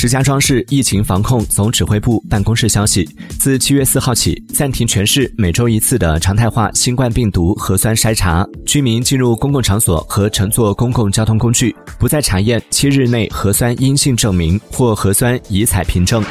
石家庄市疫情防控总指挥部办公室消息，自七月四号起，暂停全市每周一次的常态化新冠病毒核酸筛查。居民进入公共场所和乘坐公共交通工具，不再查验七日内核酸阴性证明或核酸疑采凭证。